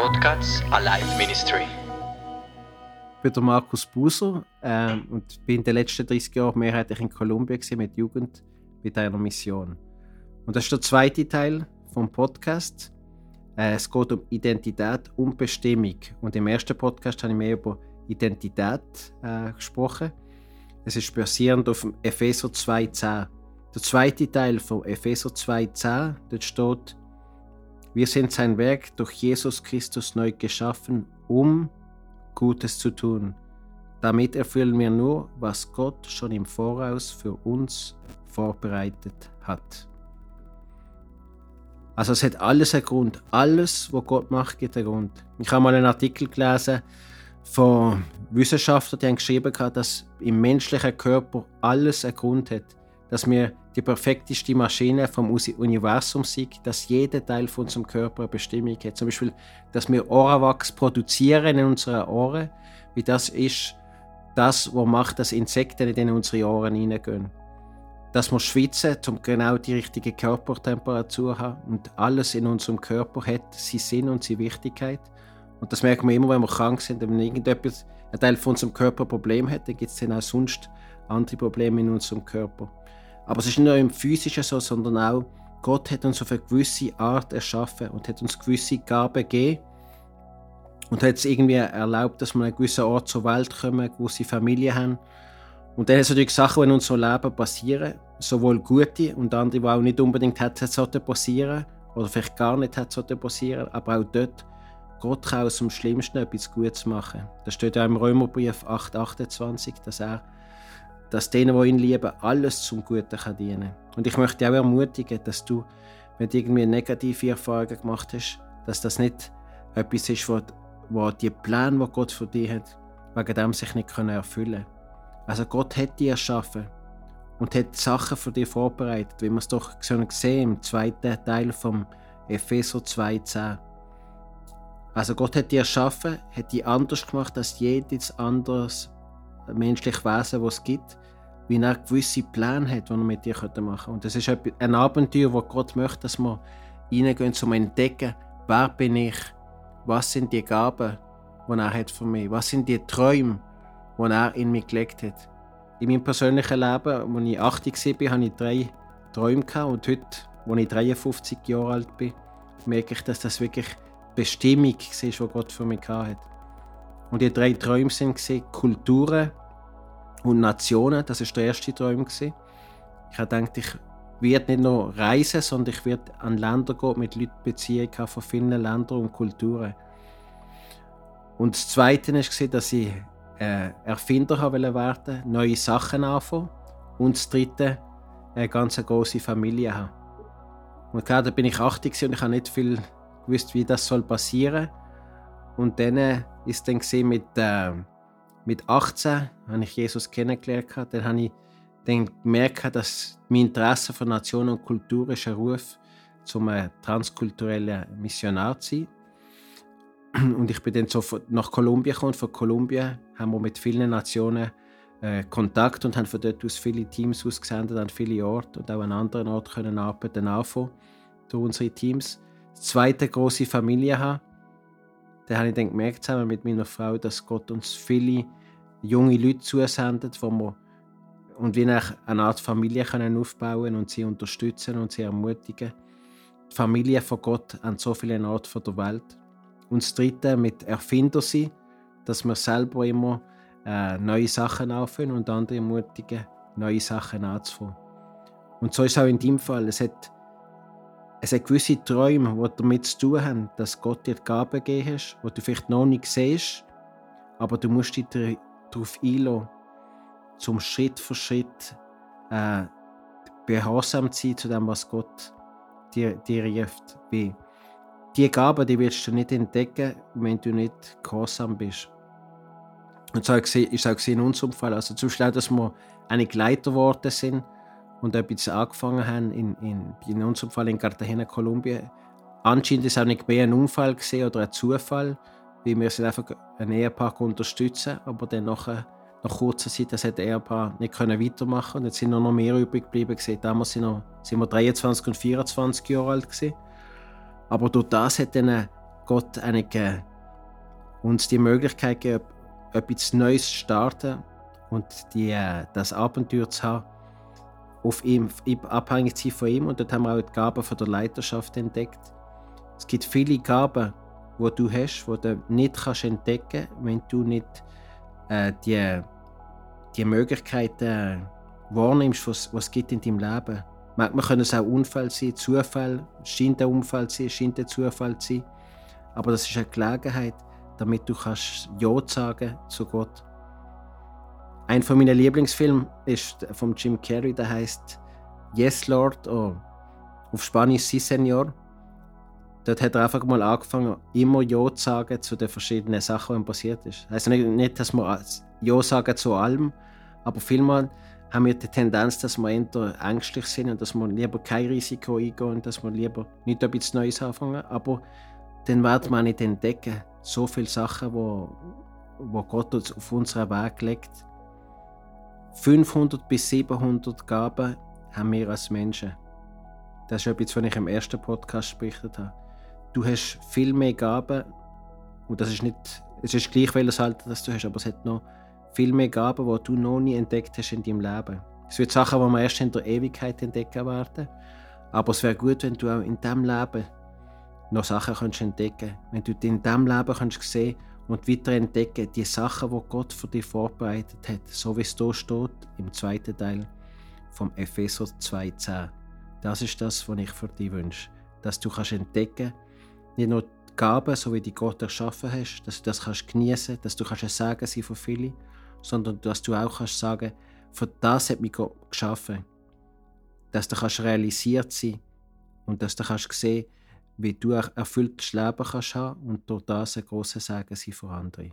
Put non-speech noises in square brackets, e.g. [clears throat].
Podcast Alive Ministry. Ich bin der Markus Buser ähm, und bin in den letzten 30 Jahren mehrheitlich in Kolumbien mit Jugend mit einer Mission. Und das ist der zweite Teil vom Podcast. Äh, es geht um Identität und Bestimmung. Und im ersten Podcast habe ich mehr über Identität äh, gesprochen. Es ist basierend auf Epheser 2,10. Der zweite Teil von Epheser 2,10, dort steht, wir sind sein Werk durch Jesus Christus neu geschaffen, um Gutes zu tun. Damit erfüllen wir nur, was Gott schon im Voraus für uns vorbereitet hat. Also es hat alles einen Grund. Alles, was Gott macht, gibt einen Grund. Ich habe mal einen Artikel gelesen von Wissenschaftlern, die haben geschrieben, dass im menschlichen Körper alles einen Grund hat. Dass wir die perfekteste Maschine vom Universum sind, dass jeder Teil von unserem Körper eine Bestimmung hat. Zum Beispiel, dass wir Ohrenwachs produzieren in unseren Ohren, wie das ist das, was macht, dass Insekten in unsere Ohren hineingehen dass wir schwitzen, um genau die richtige Körpertemperatur zu haben. Und alles in unserem Körper hat seinen Sinn und seine Wichtigkeit. Und das merken wir immer, wenn wir krank sind. Wenn irgendetwas, ein Teil von unserem Körper ein Problem hat, dann gibt es dann auch sonst andere Probleme in unserem Körper. Aber es ist nicht nur im Physischen so, sondern auch, Gott hat uns auf eine gewisse Art erschaffen und hat uns gewisse Gaben gegeben und hat es irgendwie erlaubt, dass wir an einen gewissen Ort zur Welt kommen, eine gewisse Familie haben. Und dann sind natürlich Sachen, die in unserem Leben passieren, sowohl gute und andere, die auch nicht unbedingt hätte passieren oder vielleicht gar nicht hätte passieren aber auch dort, Gott kann aus dem Schlimmsten etwas Gutes machen. Das steht ja im Römerbrief 8,28, dass er, dass denen, die ihn lieben, alles zum Guten kann dienen Und ich möchte dich auch ermutigen, dass du, wenn du irgendwie negative Erfahrungen gemacht hast, dass das nicht etwas ist, wo, wo die Pläne, die Gott für dich hat, wegen dem sich nicht erfüllen können. Also Gott hat dich erschaffen und hat Sachen für dich vorbereitet, wie wir es doch gesehen im zweiten Teil vom Epheser 2,10. Also Gott hat dich erschaffen, hat dich anders gemacht als jedes anderes menschliche Wesen, das es gibt, wie er gewisse Pläne hat, die er mit dir machen könnte. Und das ist ein Abenteuer, wo Gott möchte, dass wir reingehen, um zu entdecken, wer bin ich, was sind die Gaben, die er hat für mich, was sind die Träume, die er in mich gelegt hat. In meinem persönlichen Leben, als ich 80 war, hatte ich drei Träume. Und heute, als ich 53 Jahre alt bin, merke ich, dass das wirklich Bestimmung war, die Gott für mich hatte. Und die drei Träume waren Kulturen und Nationen. Das war der erste Traum. Ich habe gedacht, ich werde nicht nur reisen, sondern ich werde an Länder gehen, mit Leuten Beziehungen von vielen Ländern und Kulturen. Und das Zweite war, dass ich äh, Erfinder werden, neue Sachen anfangen und das dritte eine ganz große Familie haben. Und gerade bin ich 80 und ich habe nicht viel gewusst, wie das soll passieren. Und dann äh, ist dann mit, äh, mit 18 habe ich Jesus kennengelernt. Dann habe ich dann gemerkt, dass mein Interesse für Nation und Kultur ist ein Ruf zum äh, transkulturellen Missionar zu sein. [clears throat] Und ich bin dann so nach Kolumbien gekommen. Von Kolumbien haben wir mit vielen Nationen äh, Kontakt und haben von dort aus viele Teams ausgesendet an viele Orte und auch an anderen Orten können arbeiten anfangen durch unsere Teams. Zweite große Familie haben. Da habe ich dann gemerkt, zusammen mit meiner Frau, dass Gott uns viele junge Leute zusendet, wo wir und wie eine Art Familie können aufbauen und sie unterstützen und sie ermutigen. Die Familie von Gott an so vielen Orten der Welt. Und das Dritte mit Erfinder sein, dass wir selber immer äh, neue Sachen anfangen und andere ermutigen, neue Sachen anzufangen. Und so ist es auch in deinem Fall. Es hat, es hat gewisse Träume, die damit zu tun haben, dass Gott dir die Gabe gegeben hat, die du vielleicht noch nicht siehst, aber du musst dich darauf einlassen, zum Schritt für Schritt äh, behursam zu sein zu dem, was Gott dir, dir ruft. Wie die Gaben, die wirst du nicht entdecken, wenn du nicht gehorsam bist. Und so ist es auch in unserem Fall. Also zum Beispiel auch, dass wir eine Leiter geworden sind und etwas angefangen haben, in, in, in unserem Fall in Cartagena, Kolumbien. Anscheinend ist es auch nicht mehr ein Unfall oder ein Zufall, weil wir sind einfach ein Ehepaar unterstützen, aber dann nachher, nach kurzer Zeit das hat Ehepaar nicht können weitermachen und jetzt sind noch mehr übrig geblieben. Damals sind, wir 23 und 24 Jahre alt. Gewesen. Aber durch das hat dann Gott einige, uns die Möglichkeit gegeben, etwas Neues zu starten und die, äh, das Abenteuer zu haben, auf ihm, abhängig sein von ihm. Und dort haben wir auch die Gaben von der Leiterschaft entdeckt. Es gibt viele Gaben, die du hast, die du nicht kannst entdecken kannst, wenn du nicht äh, die, die Möglichkeiten wahrnimmst, was es gibt in deinem Leben. Manchmal können es auch Unfälle sein, Zufall, scheint ein Unfall zu sein, scheint ein Zufall zu sein. Aber das ist eine Gelegenheit, damit du kannst Ja sagen zu Gott. Ein von meinen Lieblingsfilmen ist von Jim Carrey, der heißt Yes Lord, oh, auf Spanisch Si Senor. Dort hat er einfach mal angefangen, immer Ja zu sagen zu den verschiedenen Sachen, die passiert ist. Also nicht, nicht, dass wir Ja sagen zu allem, aber vielmal haben wir die Tendenz, dass wir eher ängstlich sind und dass wir lieber kein Risiko eingehen und dass wir lieber nicht etwas Neues anfangen. Aber dann wird man nicht entdecken, so viele Sachen, wo, wo Gott uns auf unseren Weg legt. 500 bis 700 Gaben haben wir als Menschen. Das ist etwas, was ich im ersten Podcast berichtet habe. Du hast viel mehr Gaben und das ist nicht, es ist gleich welches Alter das du hast, aber es hat noch viel mehr Gaben, die du noch nie entdeckt hast in deinem Leben. Es wird Sachen, die wir erst in der Ewigkeit entdecken werden. Aber es wäre gut, wenn du auch in diesem Leben noch Sachen entdecken kannst. Wenn du in diesem Leben kannst sehen und weiter entdecken, die Sachen, die Gott für dich vorbereitet hat, so wie es hier steht im zweiten Teil vom Epheser 2,10. Das ist das, was ich für dich wünsche. Dass du kannst entdecken nicht nur die Gaben, so wie die Gott erschaffen hast, dass du das kannst genießen, dass du kannst ein Segen sein für viele, sondern dass du auch kannst sagen, für das hat mich Gott geschaffen. Dass du kannst realisiert sein und dass du kannst sehen, wie du ein erfülltes Leben kannst haben und durch das ein grosser Segen sein für andere.